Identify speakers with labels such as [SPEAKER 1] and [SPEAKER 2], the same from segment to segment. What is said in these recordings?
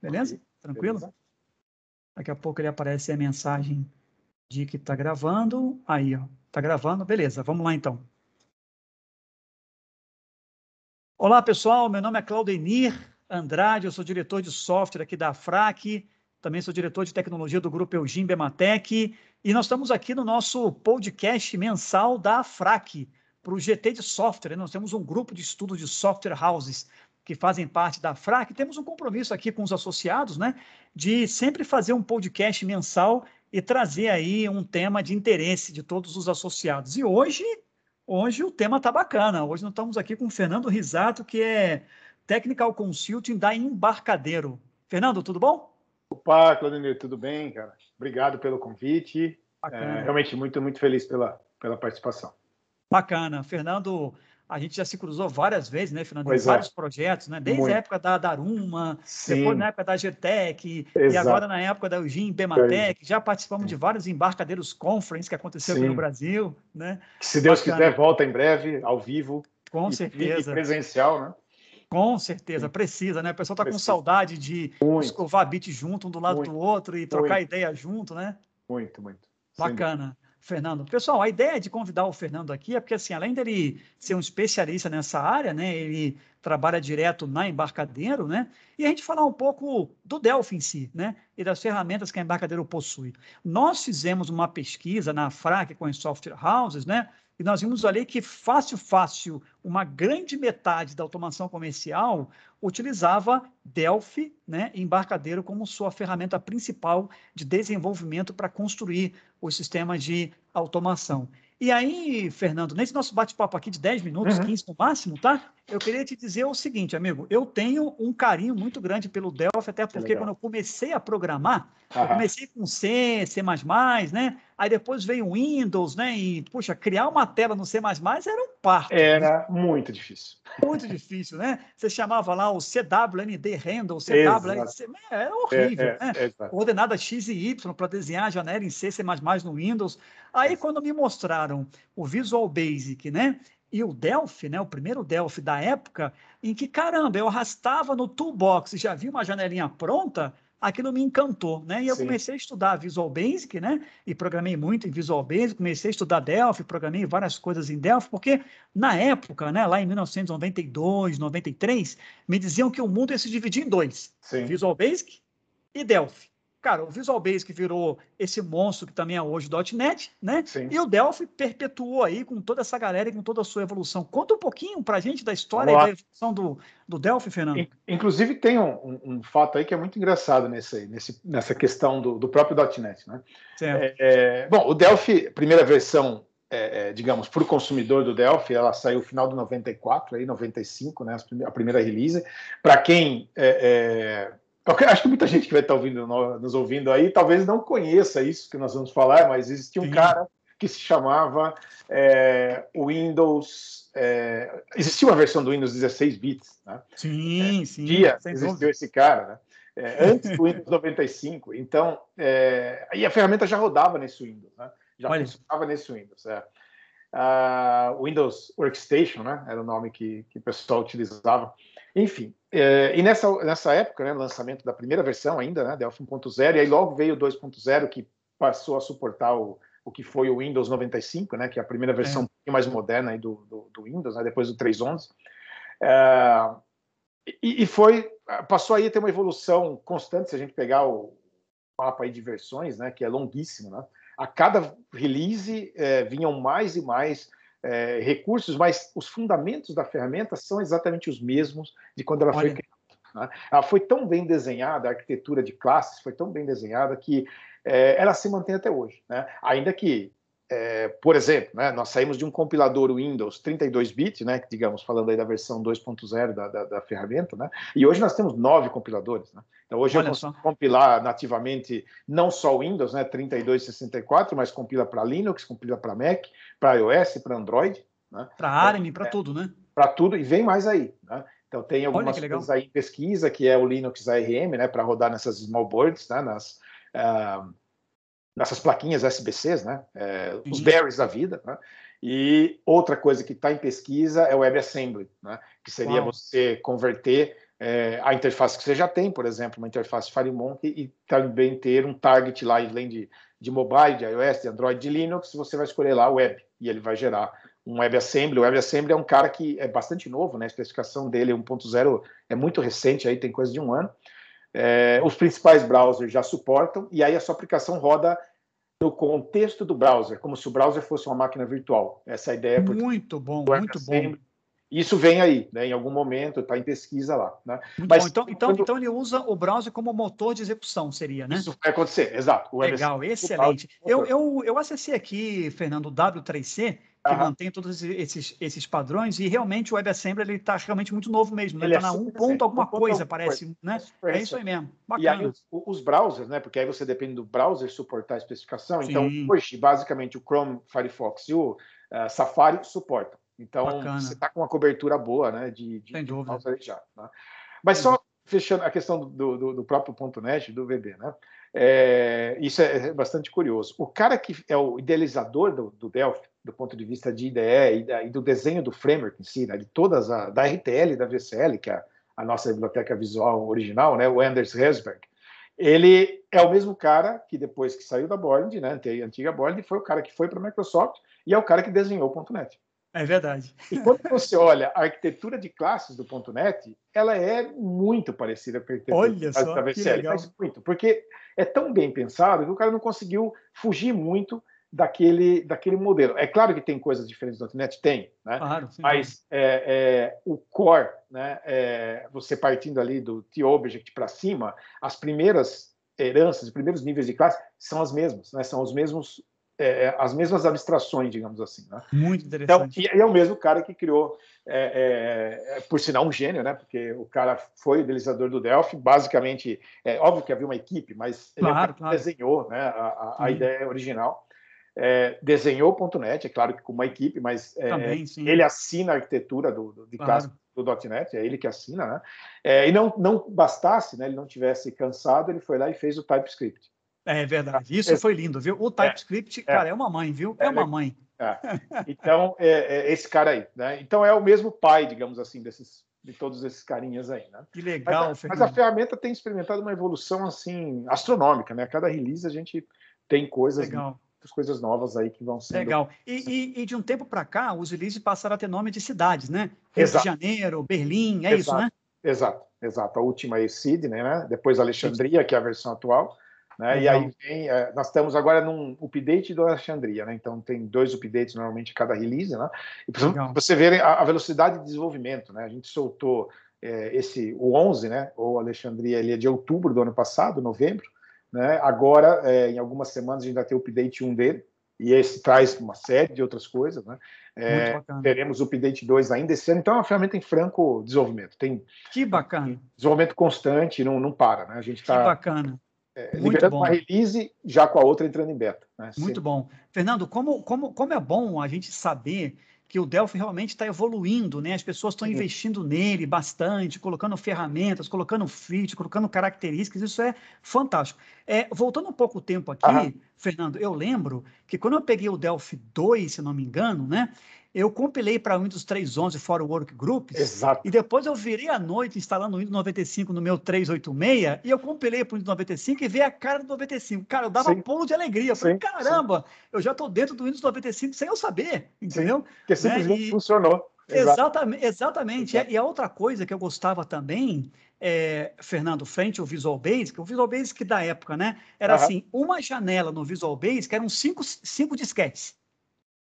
[SPEAKER 1] Beleza? Tranquilo? Beleza. Daqui a pouco ele aparece a mensagem de que está gravando. Aí, ó. Está gravando. Beleza, vamos lá então. Olá, pessoal. Meu nome é Claudenir Andrade. Eu sou diretor de software aqui da FRAC. Também sou diretor de tecnologia do grupo Eugim Bematec. E nós estamos aqui no nosso podcast mensal da FRAC, para o GT de software. Nós temos um grupo de estudo de software houses que fazem parte da FRAC, temos um compromisso aqui com os associados, né, de sempre fazer um podcast mensal e trazer aí um tema de interesse de todos os associados. E hoje, hoje o tema está bacana. Hoje nós estamos aqui com o Fernando Risato, que é Technical Consulting da Embarcadeiro. Fernando, tudo bom?
[SPEAKER 2] Opa, Claudemir, tudo bem, cara? Obrigado pelo convite. É, realmente muito, muito feliz pela, pela participação.
[SPEAKER 1] Bacana. Fernando a gente já se cruzou várias vezes, né, Fernando? Pois é. vários projetos, né? Desde Muito. a época da Daruma, Sim. depois na época da GTEC, e agora na época da Eugene Bematec. Já participamos Sim. de vários embarcadeiros conference que aconteceu Sim. aqui no Brasil, né?
[SPEAKER 2] Que, se Deus Bacana. quiser, volta em breve, ao vivo.
[SPEAKER 1] Com e, certeza.
[SPEAKER 2] E presencial, né?
[SPEAKER 1] Com certeza, precisa, né? O pessoal está com saudade de muito. escovar bit junto, um do lado muito. do outro e trocar muito. ideia junto, né?
[SPEAKER 2] Muito, muito.
[SPEAKER 1] Bacana. Fernando. Pessoal, a ideia de convidar o Fernando aqui é porque, assim, além dele ser um especialista nessa área, né, ele trabalha direto na Embarcadeiro, né, e a gente falar um pouco do Delphi em si, né, e das ferramentas que a Embarcadeiro possui. Nós fizemos uma pesquisa na FRAC com as software houses, né, e nós vimos ali que fácil, fácil, uma grande metade da automação comercial utilizava Delphi, né, embarcadeiro, como sua ferramenta principal de desenvolvimento para construir os sistemas de automação. E aí, Fernando, nesse nosso bate-papo aqui de 10 minutos, uhum. 15 no máximo, tá? Eu queria te dizer o seguinte, amigo, eu tenho um carinho muito grande pelo Delphi, até porque quando eu comecei a programar, eu comecei com C, C++, né? Aí depois veio o Windows, né? E, puxa, criar uma tela no C++ era um parto.
[SPEAKER 2] Era muito difícil.
[SPEAKER 1] Muito difícil, né? Você chamava lá o CWND Handle, CWNC, era horrível, é, é, né? É, Ordenada X e Y para desenhar a janela em C, C++ no Windows. Aí, quando me mostraram o Visual Basic, né? E o Delphi, né? O primeiro Delphi da época, em que, caramba, eu arrastava no toolbox e já vi uma janelinha pronta, aquilo me encantou, né? E eu Sim. comecei a estudar Visual Basic, né? E programei muito em Visual Basic, comecei a estudar Delphi, programei várias coisas em Delphi, porque na época, né, lá em 1992, 93, me diziam que o mundo ia se dividir em dois: Sim. Visual Basic e Delphi. Cara, o Visual Basic virou esse monstro que também é hoje o .NET, né? Sim. E o Delphi perpetuou aí com toda essa galera e com toda a sua evolução. Conta um pouquinho para a gente da história e da evolução do, do Delphi, Fernando.
[SPEAKER 2] Inclusive tem um, um, um, fato aí que é muito engraçado nesse, nesse, nessa questão do, do próprio .NET, né? É, é, bom, o Delphi, primeira versão, é, é, digamos, para o consumidor do Delphi, ela saiu no final de 94, aí 95, né? A primeira release. Para quem é, é, Acho que muita gente que vai estar ouvindo, nos ouvindo aí talvez não conheça isso que nós vamos falar, mas existia um Sim. cara que se chamava é, Windows. É, existia uma versão do Windows 16 bits. Né?
[SPEAKER 1] Sim, é, sim.
[SPEAKER 2] Dia existiu dúvida. esse cara, né? É, antes do Windows 95. Então, é, e a ferramenta já rodava nesse Windows, né? já Olha. funcionava nesse Windows. É. Uh, Windows Workstation, né? Era o nome que, que o pessoal utilizava. Enfim, e nessa, nessa época, né, lançamento da primeira versão ainda, né, Delphi 1.0, e aí logo veio o 2.0, que passou a suportar o, o que foi o Windows 95, né, que é a primeira versão é. um pouquinho mais moderna aí do, do, do Windows, né, depois do 3.11. É, e, e, foi, passou aí a ter uma evolução constante, se a gente pegar o mapa aí de versões, né, que é longuíssimo, né, a cada release é, vinham mais e mais é, recursos, mas os fundamentos da ferramenta são exatamente os mesmos de quando ela Olha. foi criada. Né? Ela foi tão bem desenhada, a arquitetura de classes foi tão bem desenhada que é, ela se mantém até hoje. Né? Ainda que é, por exemplo, né, nós saímos de um compilador Windows 32-bit, né, digamos, falando aí da versão 2.0 da, da, da, ferramenta, né, e hoje nós temos nove compiladores. Né? Então, hoje Olha eu consigo só. compilar nativamente não só Windows, né, 32 64, mas compila para Linux, compila para Mac, para iOS, para Android. Né?
[SPEAKER 1] Para ARM, para é, tudo, né?
[SPEAKER 2] Para tudo, e vem mais aí. Né? Então, tem algumas coisas aí em pesquisa, que é o Linux ARM, né, para rodar nessas small boards, né, nas. Uh, nessas plaquinhas SBCs, né? É, os berries da vida, né? E outra coisa que está em pesquisa é o WebAssembly, né? Que seria Uau. você converter é, a interface que você já tem, por exemplo, uma interface FireMonkey e também ter um target lá, além de, de mobile, de iOS, de Android, de Linux, você vai escolher lá web e ele vai gerar um WebAssembly. O WebAssembly é um cara que é bastante novo, né? A especificação dele 1.0 é muito recente, aí tem coisa de um ano. É, os principais browsers já suportam e aí a sua aplicação roda no contexto do browser, como se o browser fosse uma máquina virtual. Essa é a ideia.
[SPEAKER 1] Muito bom, muito bom.
[SPEAKER 2] Isso vem aí, né, em algum momento, está em pesquisa lá. Né?
[SPEAKER 1] Mas, então, então, quando... então ele usa o browser como motor de execução, seria, né?
[SPEAKER 2] Isso vai acontecer, exato.
[SPEAKER 1] Legal, excelente. Eu, eu, eu acessei aqui, Fernando, o W3C, que uhum. mantém todos esses, esses padrões, e realmente o WebAssembly está realmente muito novo mesmo, ele está né? é na 1 ponto alguma coisa, parece, né? É isso aí mesmo. Bacana.
[SPEAKER 2] E aí os, os, browsers, né? Porque aí você depende do browser suportar a especificação. Então, Sim. Então, hoje, basicamente, o Chrome, Firefox e o uh, Safari suportam. Então, Bacana. você está com uma cobertura boa, né? De, de,
[SPEAKER 1] Sem de dúvida.
[SPEAKER 2] Né? Mas só fechando a questão do, do, do próprio ponto .NET, do VB, né? É, isso é bastante curioso. O cara que é o idealizador do, do Delphi, do ponto de vista de IDE e, da, e do desenho do framework em si, né, de todas a, da RTL da VCL, que é a, a, nossa biblioteca visual original, né, o Anders Hesberg, ele é o mesmo cara que depois que saiu da Board, né, a antiga Board, foi o cara que foi para a Microsoft e é o cara que desenhou o .NET.
[SPEAKER 1] É verdade.
[SPEAKER 2] E quando você olha a arquitetura de classes do .NET, ela é muito parecida com a arquitetura
[SPEAKER 1] olha só, da VCL,
[SPEAKER 2] mas muito, porque é tão bem pensado que o cara não conseguiu fugir muito daquele, daquele modelo. É claro que tem coisas diferentes do .NET, tem, né? Claro, sim, mas é, é, o core, né, é, você partindo ali do T-Object para cima, as primeiras heranças, os primeiros níveis de classe são as mesmas, né? são os mesmos é, é, as mesmas abstrações, digamos assim. Né?
[SPEAKER 1] Muito então, interessante.
[SPEAKER 2] Então, e, é o mesmo cara que criou, é, é, por sinal, um gênio, né? Porque o cara foi o idealizador do Delphi, basicamente, é óbvio que havia uma equipe, mas ele claro, claro. desenhou né, a, a, ideia original. É, desenhou o .NET, é claro que com uma equipe, mas é, Também, ele assina a arquitetura do, do, de claro. do .NET, é ele que assina, né? É, e não, não bastasse, né, ele não tivesse cansado, ele foi lá e fez o TypeScript.
[SPEAKER 1] É verdade. Isso é, foi lindo, viu? O TypeScript, é, cara, é uma mãe, viu? É, uma mãe.
[SPEAKER 2] Então, é, esse cara aí, né? Então é o mesmo pai, digamos assim, desses de todos esses carinhas aí, né?
[SPEAKER 1] Que legal,
[SPEAKER 2] mas, mas, a ferramenta tem experimentado uma evolução assim astronômica, né? Cada release a gente tem coisas, legal. coisas novas aí que vão ser
[SPEAKER 1] legal. E, e, e, de um tempo para cá, os releases passaram a ter nome de cidades, né? Rio Exato. de Janeiro, Berlim, é Exato. isso, né?
[SPEAKER 2] Exato, exato. A última é Sydney, né? Depois Alexandria, que é a versão atual. Né? E aí vem, é, nós estamos agora num update do Alexandria, né? então tem dois updates normalmente cada release, né? e para você ver a, a, velocidade de desenvolvimento, né? a gente soltou é, esse, o 11, né? ou Alexandria, ele é de outubro do ano passado, novembro, né? agora é, em algumas semanas a gente vai ter o update 1 dele, e esse traz uma série de outras coisas, né? É, teremos o update 2 ainda esse ano, então é uma ferramenta em franco desenvolvimento. Tem
[SPEAKER 1] que bacana.
[SPEAKER 2] Desenvolvimento constante, não, não para, né? A gente está.
[SPEAKER 1] Que bacana
[SPEAKER 2] é, liberando bom. uma release, já com a outra entrando em beta. Né?
[SPEAKER 1] Muito bom. Fernando, como, como, como é bom a gente saber que o Delphi realmente está evoluindo, né? As pessoas estão investindo nele bastante, colocando ferramentas, colocando features, colocando características, isso é fantástico. É, voltando um pouco o tempo aqui, Fernando, eu lembro que quando eu peguei o Delphi 2, se não me engano, né? Eu compilei para o Windows 3.11 fora o Workgroups.
[SPEAKER 2] Exato.
[SPEAKER 1] E depois eu virei à noite instalando o Windows 95 no meu 386 e eu compilei para o Windows 95 e vi a cara do 95. Cara, eu dava sim. pulo de alegria. Eu falei, sim, caramba, sim. eu já estou dentro do Windows 95 sem eu saber, entendeu?
[SPEAKER 2] Porque simplesmente né? e... funcionou.
[SPEAKER 1] Exatamente. exatamente. Exato. E a outra coisa que eu gostava também, é, Fernando, frente ao Visual Basic, o Visual Basic da época, né? Era uhum. assim, uma janela no Visual Basic eram cinco, cinco disquetes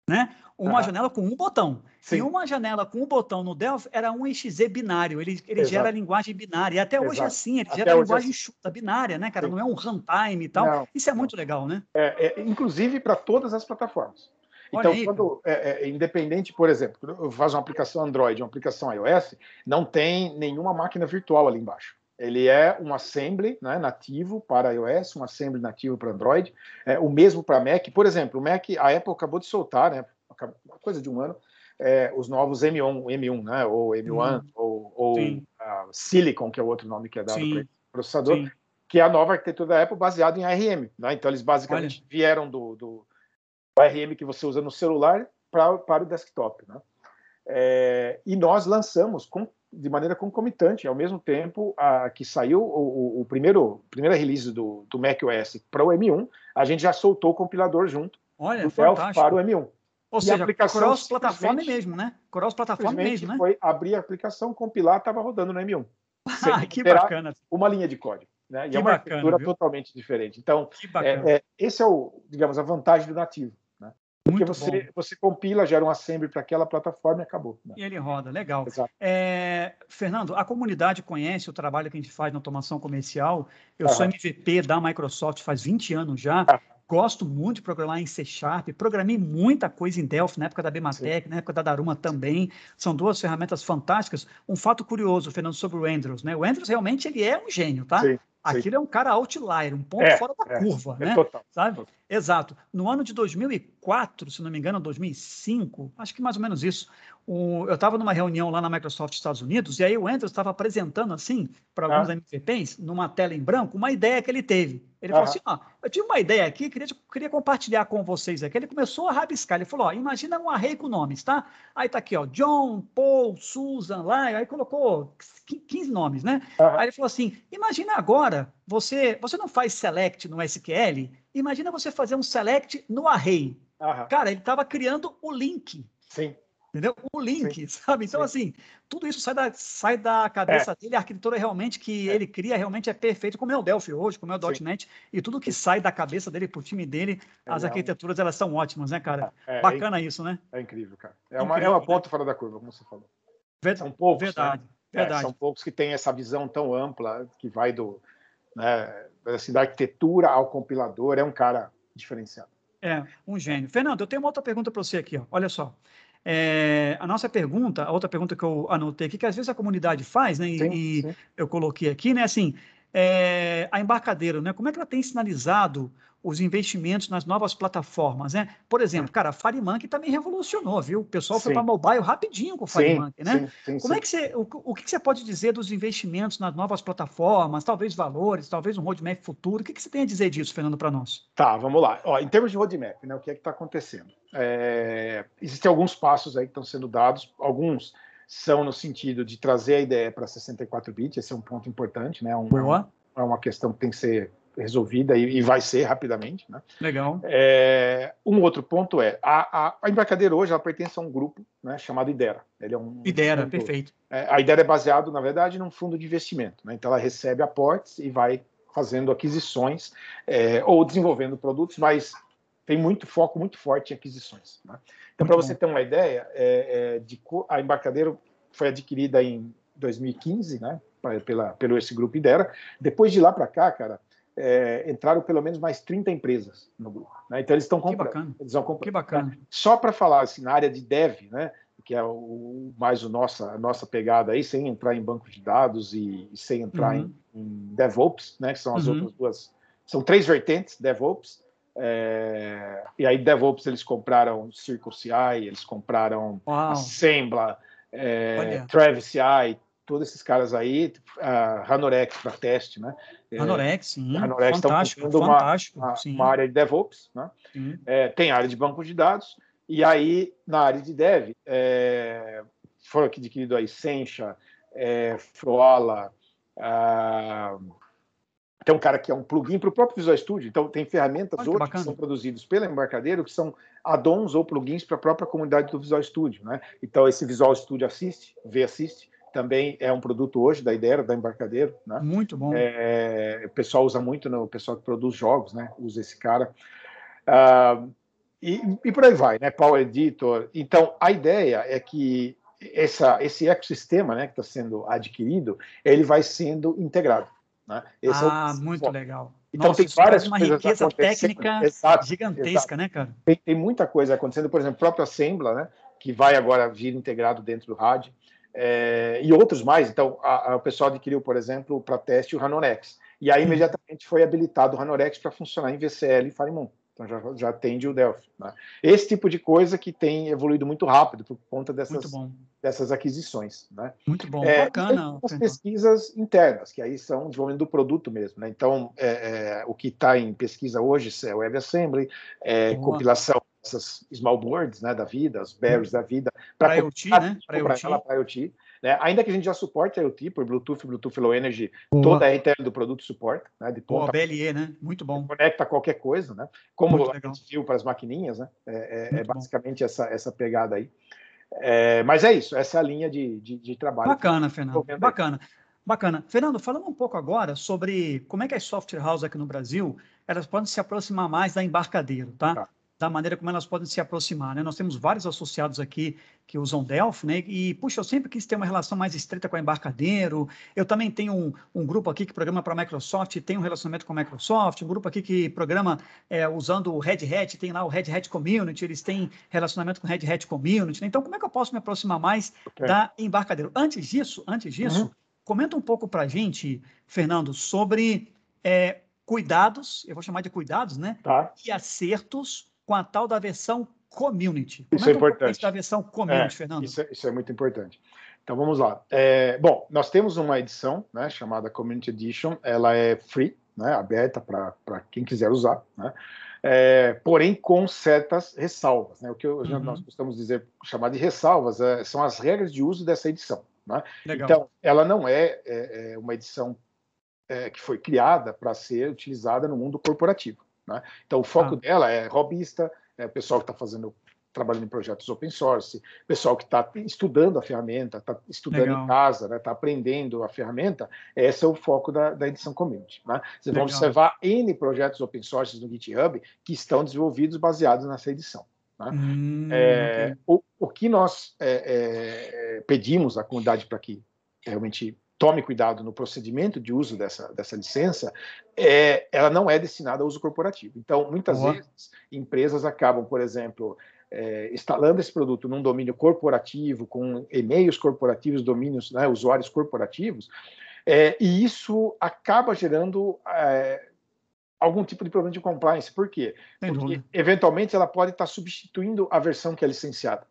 [SPEAKER 1] né? Uma janela com um botão. Sim. E uma janela com um botão no Delphi era um exe binário. Ele, ele gera linguagem binária. E até Exato. hoje é assim, ele até gera a linguagem é... enxuta, binária, né, cara? Sim. Não é um runtime e tal. Não. Isso é muito legal, né?
[SPEAKER 2] É, é inclusive para todas as plataformas. Então, aí, quando é, é, independente, por exemplo, eu faço uma aplicação Android, uma aplicação iOS, não tem nenhuma máquina virtual ali embaixo. Ele é um assembly né, nativo para iOS, um assembly nativo para Android, é, o mesmo para Mac. Por exemplo, o Mac, a Apple acabou de soltar, né, coisa de um ano, é, os novos M1, M1, né, ou M1, hum. ou, ou uh, Silicon, que é o outro nome que é dado para processador, Sim. que é a nova arquitetura da Apple baseada em ARM. Né? Então, eles basicamente Olha. vieram do, do, do ARM que você usa no celular pra, para o desktop. Né? É, e nós lançamos com de maneira concomitante, ao mesmo tempo a, que saiu o, o, primeiro primeira release do, do macOS para o M1, a gente já soltou o compilador junto
[SPEAKER 1] Olha, do fantástico.
[SPEAKER 2] para o M1.
[SPEAKER 1] Ou e seja, cross-plataforma mesmo, né? Cross-plataforma mesmo, né?
[SPEAKER 2] Foi abrir a aplicação, compilar, estava rodando no M1.
[SPEAKER 1] Ah, que bacana.
[SPEAKER 2] Uma linha de código. Né? E
[SPEAKER 1] que
[SPEAKER 2] é uma
[SPEAKER 1] bacana,
[SPEAKER 2] arquitetura
[SPEAKER 1] viu?
[SPEAKER 2] totalmente diferente. Então, é, é, esse é o, digamos, a vantagem do nativo. Porque você, você compila, gera um assembly para aquela plataforma e acabou. Né?
[SPEAKER 1] E ele roda, legal. É, Fernando, a comunidade conhece o trabalho que a gente faz na automação comercial. Eu sou MVP da Microsoft faz 20 anos já. Gosto muito de programar em C Sharp, programei muita coisa em Delphi na época da Bematec, Sim. na época da Daruma também. São duas ferramentas fantásticas. Um fato curioso, Fernando, sobre o Andrews, né? O Andrews realmente ele é um gênio, tá? Sim. Aquilo é um cara outlier, um ponto é, fora da é, curva, é né?
[SPEAKER 2] Total,
[SPEAKER 1] Sabe? Total. Exato. No ano de 2004, se não me engano, 2005, acho que mais ou menos isso, o, eu estava numa reunião lá na Microsoft Estados Unidos e aí o Andrews estava apresentando assim para alguns ah. MVPs, numa tela em branco, uma ideia que ele teve. Ele falou assim: ah, eu tive uma ideia aqui, queria, queria compartilhar com vocês aqui. Ele começou a rabiscar. Ele falou: ó, imagina um array com nomes, tá? Aí tá aqui, ó, John, Paul, Susan, lá, aí colocou 15 nomes, né? Uhum. Aí ele falou assim: imagina agora, você, você não faz select no SQL, imagina você fazer um select no array. Uhum. Cara, ele estava criando o link.
[SPEAKER 2] Sim.
[SPEAKER 1] Entendeu? O link, Sim. sabe? Então, Sim. assim, tudo isso sai da, sai da cabeça é. dele. A arquitetura realmente que é. ele cria realmente é perfeito, como é o Delphi hoje, como é o Sim. .NET, e tudo que sai da cabeça dele pro time dele, é as arquiteturas, elas são ótimas, né, cara? É, é Bacana isso, né?
[SPEAKER 2] É incrível, cara. É uma, incrível, é uma ponta né? fora da curva, como você falou.
[SPEAKER 1] Verdade, são poucos, verdade, né? verdade.
[SPEAKER 2] são poucos que têm essa visão tão ampla, que vai do, né, assim, da arquitetura ao compilador. É um cara diferenciado.
[SPEAKER 1] É, um gênio. Fernando, eu tenho uma outra pergunta para você aqui. Ó. Olha só. É, a nossa pergunta, a outra pergunta que eu anotei aqui, que às vezes a comunidade faz, né? Sim, e, sim. eu coloquei aqui, né? Assim, é, a embarcadeira, né? Como é que ela tem sinalizado os investimentos nas novas plataformas, né? Por exemplo, cara, a FireMonkey também revolucionou, viu? O pessoal foi para mobile rapidinho com o FireMonkey, né? Sim, sim, Como é que você, o, o, que você pode dizer dos investimentos nas novas plataformas, talvez valores, talvez um roadmap futuro? O que, que você tem a dizer disso, Fernando, para nós?
[SPEAKER 2] Tá, vamos lá. Ó, em termos de roadmap, né? O que é que está acontecendo? É, existem alguns passos aí que estão sendo dados, alguns são no sentido de trazer a ideia para 64 bits, esse é um ponto importante, né? Um,
[SPEAKER 1] Boa.
[SPEAKER 2] É uma questão que tem que ser resolvida e, e vai ser rapidamente. Né?
[SPEAKER 1] Legal.
[SPEAKER 2] É, um outro ponto é, a, a, a, embarcadeira hoje ela pertence a um grupo né, chamado IDERA. Ele é um,
[SPEAKER 1] IDERA,
[SPEAKER 2] um
[SPEAKER 1] perfeito.
[SPEAKER 2] É, a IDERA é baseado, na verdade, num fundo de investimento. Né? Então ela recebe aportes e vai fazendo aquisições é, ou desenvolvendo produtos, mas tem muito foco muito forte em aquisições. Né? Então, para você ter uma ideia, é, é, de, a embarcadeira foi adquirida em 2015, né, pela, pelo esse grupo IDERA. Depois de lá para cá, cara, é, entraram pelo menos mais 30 empresas no grupo. Né? Então eles estão comprando. Que bacana. Eles vão comprando,
[SPEAKER 1] que bacana. Né?
[SPEAKER 2] Só para falar assim, na área de dev, né, que é o, mais o nossa, a nossa pegada aí, sem entrar em banco de dados e, e sem entrar uhum. em, em, DevOps, né, que são as uhum. outras duas. São três vertentes, DevOps. É, e aí, DevOps, eles compraram Circle CI, eles compraram Uau. Assembla, é, Travis CI, todos esses caras aí, a Hanorex para teste, né?
[SPEAKER 1] Hanorex, sim. Hanorex fantástico, fantástico.
[SPEAKER 2] Uma, uma, uma, área de DevOps, né? É, tem área de banco de dados, e aí, na área de Dev, é, foram adquiridos aí Sencha, é, Froala, ah, tem um cara que é um plugin para o próprio Visual Studio, então tem ferramentas hoje que, são produzidas pela Embarcadeiro que são add-ons ou plugins para a própria comunidade do Visual Studio, né? Então esse Visual Studio Assist, V-Assist, também é um produto hoje da ideia da Embarcadeiro, né?
[SPEAKER 1] Muito bom.
[SPEAKER 2] É, o pessoal usa muito, né? o pessoal que produz jogos, né? Usa esse cara. Uh, e, e, por aí vai, né? Power Editor. Então, a ideia é que essa, esse ecossistema, né, que está sendo adquirido, ele vai sendo integrado. Né?
[SPEAKER 1] Esse ah, é muito legal.
[SPEAKER 2] Então Nossa, tem várias
[SPEAKER 1] uma riqueza técnica exato, gigantesca, exato. né, cara?
[SPEAKER 2] Tem, tem, muita coisa acontecendo, por exemplo, o próprio Assembla, né, que vai agora vir integrado dentro do RAD é, e outros mais. Então, a, a, o pessoal adquiriu, por exemplo, para teste o Ranorex. E aí, imediatamente, foi habilitado o Ranorex para funcionar em VCL e Firemoon. Então, já, já atende o Delphi. Né? Esse tipo de coisa que tem evoluído muito rápido por conta dessas, dessas aquisições. Né?
[SPEAKER 1] Muito bom, é, bacana.
[SPEAKER 2] As pesquisas internas, que aí são desenvolvimento do produto mesmo. Né? Então, é, é, o que está em pesquisa hoje é WebAssembly, é, compilação essas small boards né, da vida, as berries da vida,
[SPEAKER 1] para IoT, né?
[SPEAKER 2] Para IoT. Para IoT. Né? Ainda que a gente já suporte IoT por Bluetooth, Bluetooth Low Energy, Boa. toda a RTL do produto suporta. Né?
[SPEAKER 1] De ponta, Boa, BLE, né? Muito bom.
[SPEAKER 2] Conecta qualquer coisa, né? Como a gente viu para as maquininhas, né? É, é, é basicamente essa, essa pegada aí. É, mas é isso, essa é a linha de, de, de trabalho.
[SPEAKER 1] Bacana, Fernando. Bacana. Bacana. Fernando, falando um pouco agora sobre como é que as software houses aqui no Brasil, elas podem se aproximar mais da embarcadeiro, tá? tá da maneira como elas podem se aproximar. Né? Nós temos vários associados aqui que usam Delphi, né? E, puxa, eu sempre quis ter uma relação mais estreita com a embarcadeiro. Eu também tenho um, um grupo aqui que programa para a Microsoft, tem um relacionamento com a Microsoft, um grupo aqui que programa é, usando o Red Hat, tem lá o Red Hat Community, eles têm relacionamento com o Red Hat Community. Né? Então, como é que eu posso me aproximar mais okay. da embarcadeiro? Antes disso, antes disso, uhum. comenta um pouco para a gente, Fernando, sobre é, cuidados, eu vou chamar de cuidados, né?
[SPEAKER 2] Tá.
[SPEAKER 1] E acertos com a tal da versão community. Como
[SPEAKER 2] isso é, é importante.
[SPEAKER 1] da versão community,
[SPEAKER 2] é,
[SPEAKER 1] Fernando?
[SPEAKER 2] Isso é, isso é, muito importante. Então vamos lá. É, bom, nós temos uma edição né, chamada Community Edition, ela é free, né, aberta para quem quiser usar, né? É, porém com certas ressalvas. Né? O que eu, uhum. nós costumamos dizer, chamar de ressalvas, é, são as regras de uso dessa edição. Né? Então, ela não é, é, é uma edição que foi criada para ser utilizada no mundo corporativo. Né? Então, o foco ah. dela é robista, é pessoal que está fazendo trabalhando em projetos open source, pessoal que está estudando a ferramenta, está estudando Legal. em casa, está né, tá aprendendo a ferramenta, esse é o foco da, da edição community. Né? Vocês vão observar N projetos open source no GitHub que estão desenvolvidos baseados nessa edição. Né? Hum, é, okay. o, o que nós é, é, pedimos à comunidade para que realmente tome cuidado no procedimento de uso dessa, dessa licença, é, ela não é destinada a uso corporativo. Então, muitas vezes, empresas acabam, por exemplo, é, instalando esse produto num domínio corporativo, com e-mails corporativos, domínios, né, usuários corporativos, é, e isso acaba gerando é, algum tipo de problema de compliance. Por quê? Porque, eventualmente, ela pode estar substituindo a versão que é licenciada.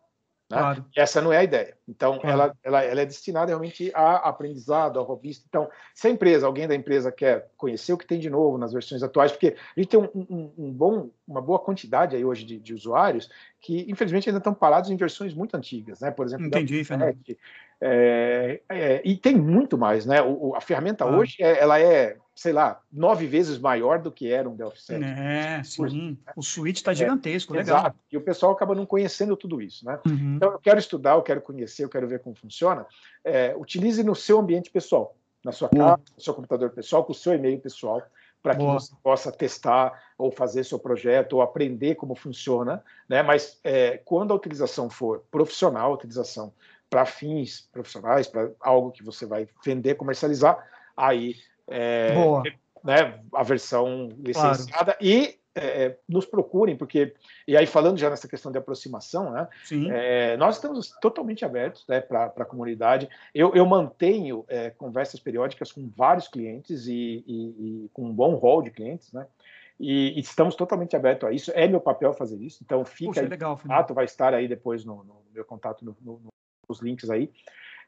[SPEAKER 2] Né? Claro. Essa não é a ideia. Então, claro. ela, ela, ela, é destinada realmente a aprendizado, a robista. Então, se a empresa, alguém da empresa quer conhecer o que tem de novo nas versões atuais, porque a gente tem um, um, um bom, uma boa quantidade aí hoje de, de, usuários que, infelizmente, ainda estão parados em versões muito antigas, né? Por exemplo,
[SPEAKER 1] Entendi, Fernando.
[SPEAKER 2] É, é, e tem muito mais, né? O, a ferramenta ah. hoje, é, ela é, sei lá, nove vezes maior do que era um Delphi 7.
[SPEAKER 1] É, sim. O suíte está é, gigantesco, é, legal. Exato.
[SPEAKER 2] E o pessoal acaba não conhecendo tudo isso, né?
[SPEAKER 1] Uhum.
[SPEAKER 2] Então, eu quero estudar, eu quero conhecer, eu quero ver como funciona. É, utilize no seu ambiente pessoal, na sua casa, no seu computador pessoal, com o seu e-mail pessoal, para que você possa testar ou fazer seu projeto ou aprender como funciona, né? Mas é, quando a utilização for profissional, utilização para fins profissionais, para algo que você vai vender, comercializar, aí é, né, a versão licenciada claro. e é, é, nos procurem, porque, e aí falando já nessa questão de aproximação, né, é, nós estamos totalmente abertos né, para a comunidade. Eu, eu mantenho é, conversas periódicas com vários clientes e, e, e, com um bom rol de clientes, né, e, e, estamos totalmente abertos a isso. É meu papel fazer isso, então fica Puxa,
[SPEAKER 1] aí, legal,
[SPEAKER 2] contato, vai estar aí depois no, no meu contato no, no, os links aí.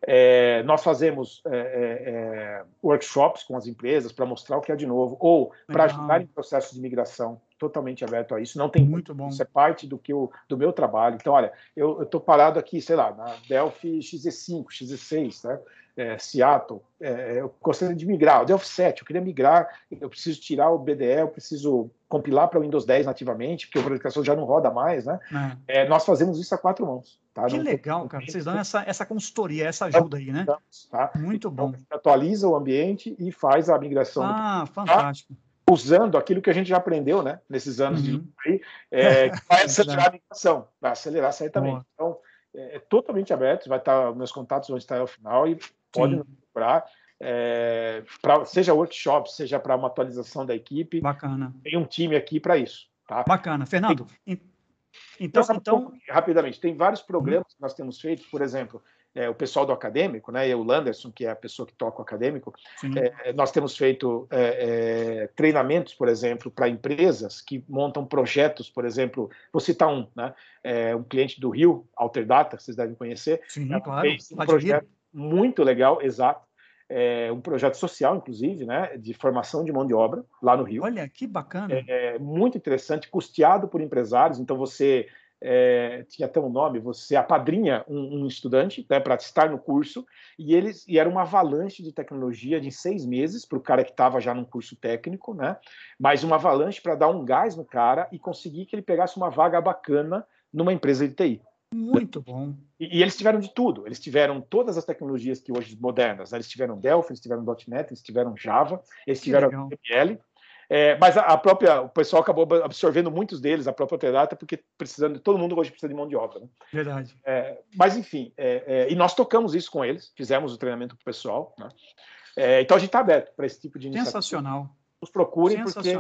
[SPEAKER 2] É, nós fazemos é, é, é, workshops com as empresas para mostrar o que é de novo, ou para ajudar em processos de migração, totalmente aberto a isso. Não tem
[SPEAKER 1] muito bom.
[SPEAKER 2] Isso é parte do que eu, do meu trabalho. Então, olha, eu estou parado aqui, sei lá, na Delphi XE5, XE6, né? É, Seattle, é, eu gostaria de migrar, o Delphi 7, eu queria migrar, eu preciso tirar o BDE, eu preciso compilar para o Windows 10 nativamente, porque a aplicação já não roda mais, né? É. nós fazemos isso a quatro mãos.
[SPEAKER 1] Tá? Que não legal, cara. Vocês dão essa, essa consultoria, essa ajuda aí, né?
[SPEAKER 2] Tá?
[SPEAKER 1] Muito então, bom.
[SPEAKER 2] atualiza o ambiente e faz a migração.
[SPEAKER 1] Ah, do... fantástico.
[SPEAKER 2] Tá? Usando aquilo que a gente já aprendeu, né? Nesses anos uhum. de aí, é, que vai acelerar a migração, vai acelerar certamente. Boa. Então, é, é, totalmente aberto, vai estar, meus contatos vão estar ao final e pode procurar. É, pra, seja workshop, seja para uma atualização da equipe.
[SPEAKER 1] Bacana.
[SPEAKER 2] Tem um time aqui para isso. Tá?
[SPEAKER 1] Bacana. Fernando,
[SPEAKER 2] tem, então, então... rapidamente, tem vários programas que nós temos feito, por exemplo, é, o pessoal do acadêmico, né, e o Landerson, que é a pessoa que toca o acadêmico, é, nós temos feito é, é treinamentos, por exemplo, para empresas que montam projetos, por exemplo, vou citar um, né, é, um cliente do Rio, Alterdata, vocês devem conhecer,
[SPEAKER 1] Sim, claro.
[SPEAKER 2] fez um projeto muito legal, exato, é, um projeto social, inclusive, né, de formação de mão de obra lá no Rio.
[SPEAKER 1] Olha, que bacana.
[SPEAKER 2] É, é muito interessante, custeado por empresários. Então, você é, tinha até um nome, você apadrinha um, um estudante né, para estar no curso, e eles e era uma avalanche de tecnologia de seis meses para o cara que estava já num curso técnico, né? Mas uma avalanche para dar um gás no cara e conseguir que ele pegasse uma vaga bacana numa empresa de TI.
[SPEAKER 1] Muito bom.
[SPEAKER 2] E, e, eles tiveram de tudo. Eles tiveram todas as tecnologias que hoje modernas. Né? Eles tiveram Delphi, eles tiveram .NET, eles tiveram Java, eles tiveram HTML. É, mas a, a, própria, o pessoal acabou absorvendo muitos deles, a própria Teradata, porque precisando, todo mundo hoje precisa de mão de obra. Né?
[SPEAKER 1] Verdade.
[SPEAKER 2] É, mas enfim, é, é, e nós tocamos isso com eles, fizemos o treinamento para o pessoal. Né? É, então a gente está aberto para esse tipo de
[SPEAKER 1] iniciativa. Sensacional.
[SPEAKER 2] Nos procurem, porque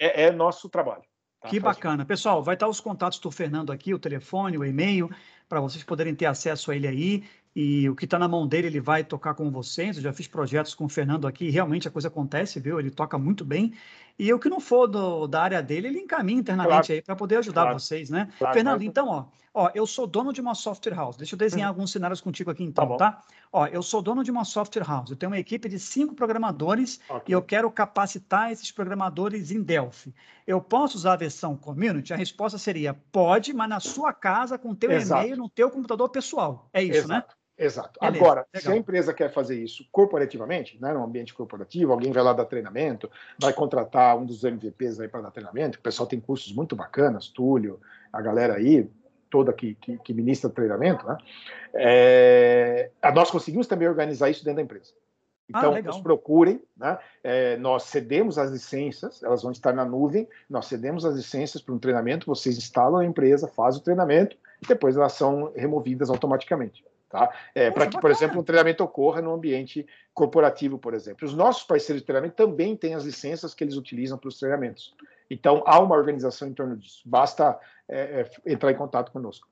[SPEAKER 2] é, é nosso trabalho.
[SPEAKER 1] Tá? Que bacana. Pessoal, vai estar os contatos do Fernando aqui, o telefone, o e-mail, para vocês poderem ter acesso a ele aí. E o que está na mão dele, ele vai tocar com vocês. Eu já fiz projetos com o Fernando aqui, e realmente a coisa acontece, viu? Ele toca muito bem. E o que não for do, da área dele, ele encaminha internamente claro. aí para poder ajudar claro. vocês, né? Claro, Fernando, então, ó, ó, eu sou dono de uma software house. Deixa eu desenhar hum. alguns cenários contigo aqui, então, tá, tá? Ó, eu sou dono de uma software house. Eu tenho uma equipe de cinco programadores okay. e eu quero capacitar esses programadores em Delphi. Eu posso usar a versão community? A resposta seria pode, mas na sua casa, com o teu e-mail, no teu computador pessoal. É isso, né?
[SPEAKER 2] Exato. né? Exato. Beleza, Agora, legal. se a empresa quer fazer isso corporativamente, né, no ambiente corporativo, alguém vai lá dar treinamento, vai contratar um dos MVPs aí para dar treinamento, o pessoal tem cursos muito bacanas, Túlio, a galera aí, toda que, que, que ministra treinamento, né? É, nós conseguimos também organizar isso dentro da empresa. Ah, então, ah, nos procurem, né? É, nós cedemos as licenças, elas vão estar na nuvem, nós cedemos as licenças para um treinamento, vocês instalam a empresa, fazem o treinamento, e depois elas são removidas automaticamente. Tá? É, para que, por exemplo, um treinamento ocorra no ambiente corporativo, por exemplo. Os nossos parceiros de treinamento também têm as licenças que eles utilizam para os treinamentos. Então, há uma organização em torno disso. Basta é, é entrar em contato conosco.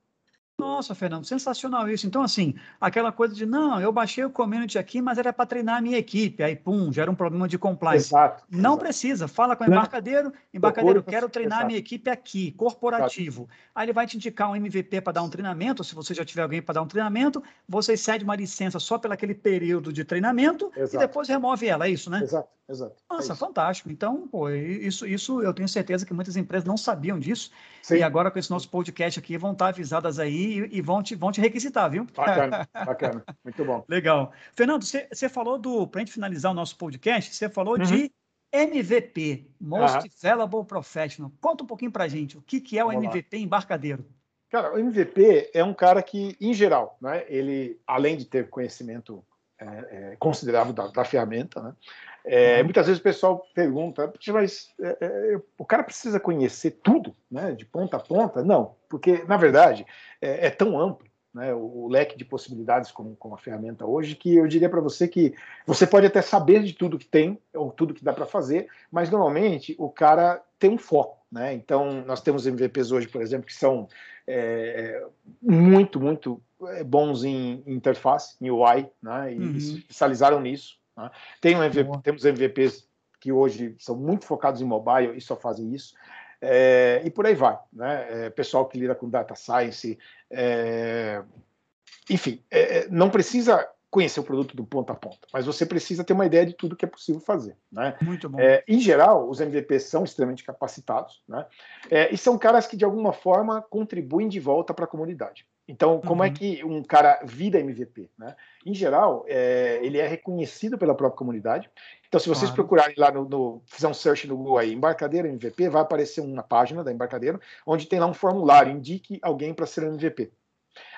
[SPEAKER 1] Nossa, Fernando, sensacional isso. Então, assim, aquela coisa de, não, eu baixei o community aqui, mas era para treinar a minha equipe. Aí, pum, gera um problema de compliance.
[SPEAKER 2] Exato.
[SPEAKER 1] Não
[SPEAKER 2] exato.
[SPEAKER 1] precisa. Fala com o embarcadeiro. Embarcadeiro, quero treinar exato. a minha equipe aqui, corporativo. Exato. Aí ele vai te indicar um MVP para dar um treinamento. Se você já tiver alguém para dar um treinamento, você cede uma licença só pelo aquele período de treinamento e depois remove ela. É isso, né?
[SPEAKER 2] Exato, exato.
[SPEAKER 1] É Nossa, é fantástico. Então, pô, isso, isso eu tenho certeza que muitas empresas não sabiam disso. Sim. E agora, com esse nosso podcast aqui, vão estar avisadas aí e, e vão te vão te requisitar, viu?
[SPEAKER 2] Bacana, bacana. Muito bom.
[SPEAKER 1] Legal. Fernando, você falou do, para a gente finalizar o nosso podcast, você falou uhum. de MVP, Most uhum. Valuable Professional. Conta um pouquinho para a gente, o que, que é o Vamos MVP lá. embarcadeiro?
[SPEAKER 2] Cara, o MVP é um cara que, em geral, né, ele, além de ter conhecimento é, é, considerável da, da ferramenta, né, é, uhum. muitas vezes o pessoal pergunta, mas é, é, o cara precisa conhecer tudo, né, de ponta a ponta? Não, porque, na verdade, é, é tão amplo né, o, leque de possibilidades como, como a ferramenta hoje, que eu diria para você que você pode até saber de tudo que tem, ou tudo que dá para fazer, mas normalmente o cara tem um foco. Né? Então, nós temos MVPs hoje, por exemplo, que são é, muito, muito bons em interface, em UI, né? e uhum. se especializaram nisso. Né? Tem um MVP, temos MVPs que hoje são muito focados em mobile e só fazem isso. É, e por aí vai. Né? É, pessoal que lida com data science, é, enfim, é, é, não precisa conhecer o produto do ponto a ponta, mas você precisa ter uma ideia de tudo que é possível fazer. Né?
[SPEAKER 1] Muito bom.
[SPEAKER 2] É, em geral, os MVPs são extremamente capacitados né? e são caras que, de alguma forma, contribuem de volta para a comunidade. Então, como é uhum. é que um cara vira MVP? Né? Em geral, é, ele é reconhecido pela própria comunidade. Então, se vocês claro. procurarem lá no, no, fizer um search no Google aí, embarcadeira MVP, vai aparecer uma página da embarcadeira, onde tem lá um formulário, indique alguém para ser MVP.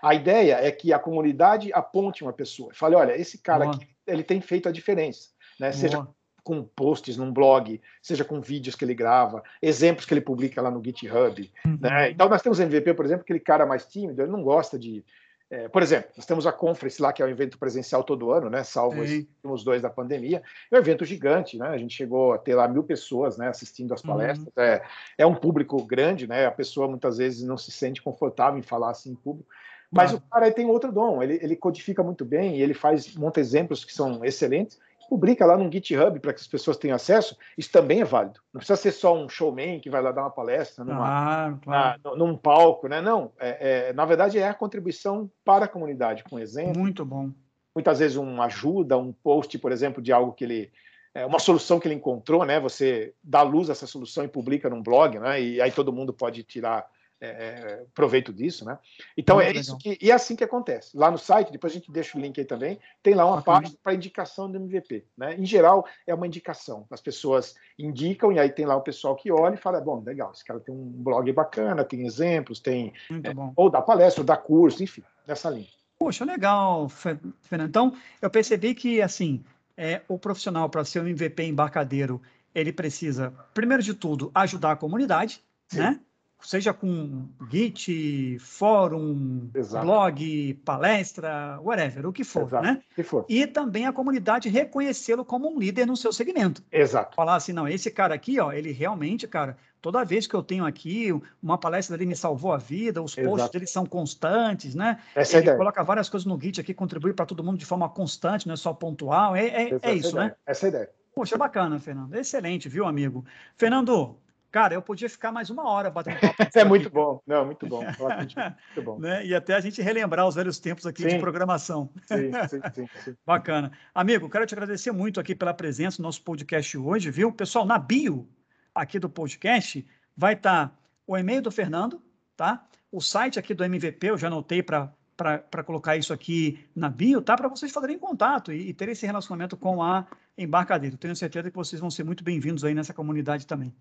[SPEAKER 2] A ideia é que a comunidade aponte uma pessoa, fale, olha, esse cara Boa. aqui, ele tem feito a diferença, né? Seja com posts num blog, seja com vídeos que ele grava, exemplos que ele publica lá no GitHub. Uhum. Né? Então, nós temos MVP, por exemplo, aquele cara mais tímido, ele não gosta de. É, por exemplo, nós temos a Conference lá, que é um evento presencial todo ano, né? Salvo os últimos dois da pandemia. É um evento gigante, né? A gente chegou a ter lá mil pessoas né, assistindo as uhum. palestras. Uhum. É, é um público grande, né? A pessoa muitas vezes não se sente confortável em falar assim em público. Mas ah. o cara tem outro dom, ele, ele codifica muito bem e ele faz, monta exemplos que são excelentes publica lá no GitHub para que as pessoas tenham acesso, isso também é válido. Não precisa ser só um showman que vai lá dar uma palestra numa, claro, claro. Na, num palco, né? Não, é, é, na verdade é a contribuição para a comunidade, com exemplo.
[SPEAKER 1] Muito bom.
[SPEAKER 2] Muitas vezes uma ajuda, um post, por exemplo, de algo que ele é, uma solução que ele encontrou, né? Você dá luz a essa solução e publica num blog, né? E aí todo mundo pode tirar é, proveito disso, né? Então Muito é legal. isso que e é assim que acontece. Lá no site, depois a gente deixa o link aí também, tem lá uma parte para indicação do MVP, né? Em geral é uma indicação. As pessoas indicam e aí tem lá o pessoal que olha e fala, bom, legal, esse cara tem um blog bacana, tem exemplos, tem é, ou dá palestra, ou dá curso, enfim, nessa linha.
[SPEAKER 1] Poxa, legal, Fernando. Então, eu percebi que assim, é, o profissional para ser um MVP embarcadeiro, ele precisa, primeiro de tudo, ajudar a comunidade, Sim. né? Seja com Git, fórum, Exato. blog, palestra, whatever, o que for, Exato. né? Que for. E também a comunidade reconhecê-lo como um líder no seu segmento.
[SPEAKER 2] Exato.
[SPEAKER 1] Falar assim, não, esse cara aqui, ó, ele realmente, cara, toda vez que eu tenho aqui uma palestra dele me salvou a vida, os Exato. posts dele são constantes, né?
[SPEAKER 2] Essa
[SPEAKER 1] ele
[SPEAKER 2] é
[SPEAKER 1] coloca várias coisas no Git aqui, contribui para todo mundo de forma constante, não é só pontual. É, é, é isso, né?
[SPEAKER 2] Essa é a ideia.
[SPEAKER 1] Poxa, bacana, Fernando. Excelente, viu, amigo? Fernando, Cara, eu podia ficar mais uma hora batendo papo.
[SPEAKER 2] é muito bom, não, muito bom. muito bom.
[SPEAKER 1] né? E até a gente relembrar os velhos tempos aqui sim. de programação. Sim, sim, sim, sim, Bacana. Amigo, quero te agradecer muito aqui pela presença no nosso podcast hoje, viu? Pessoal, na bio aqui do podcast vai estar tá o e-mail do Fernando, tá? O site aqui do MVP, eu já anotei para para colocar isso aqui na bio, tá? Para vocês fazerem contato e, e ter esse relacionamento com a Embarcadeiro. Tenho certeza que vocês vão ser muito bem-vindos aí nessa comunidade também.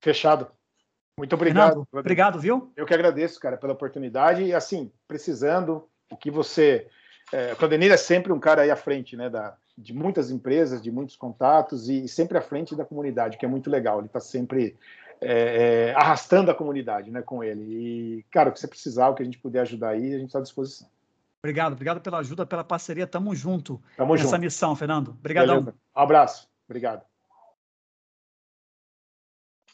[SPEAKER 2] Fechado. Muito obrigado.
[SPEAKER 1] Obrigado, viu?
[SPEAKER 2] Eu que agradeço, cara, pela oportunidade. E assim, precisando, o que você. É, o Claudenir é sempre um cara aí à frente, né? Da, de muitas empresas, de muitos contatos e sempre à frente da comunidade, que é muito legal. Ele está sempre é, é, arrastando a comunidade né, com ele. E, cara, o que você precisar, o que a gente puder ajudar aí, a gente está à disposição.
[SPEAKER 1] Obrigado, obrigado pela ajuda, pela parceria. Tamo junto
[SPEAKER 2] Tamo
[SPEAKER 1] nessa
[SPEAKER 2] junto.
[SPEAKER 1] missão, Fernando. Obrigadão.
[SPEAKER 2] Um abraço. Obrigado.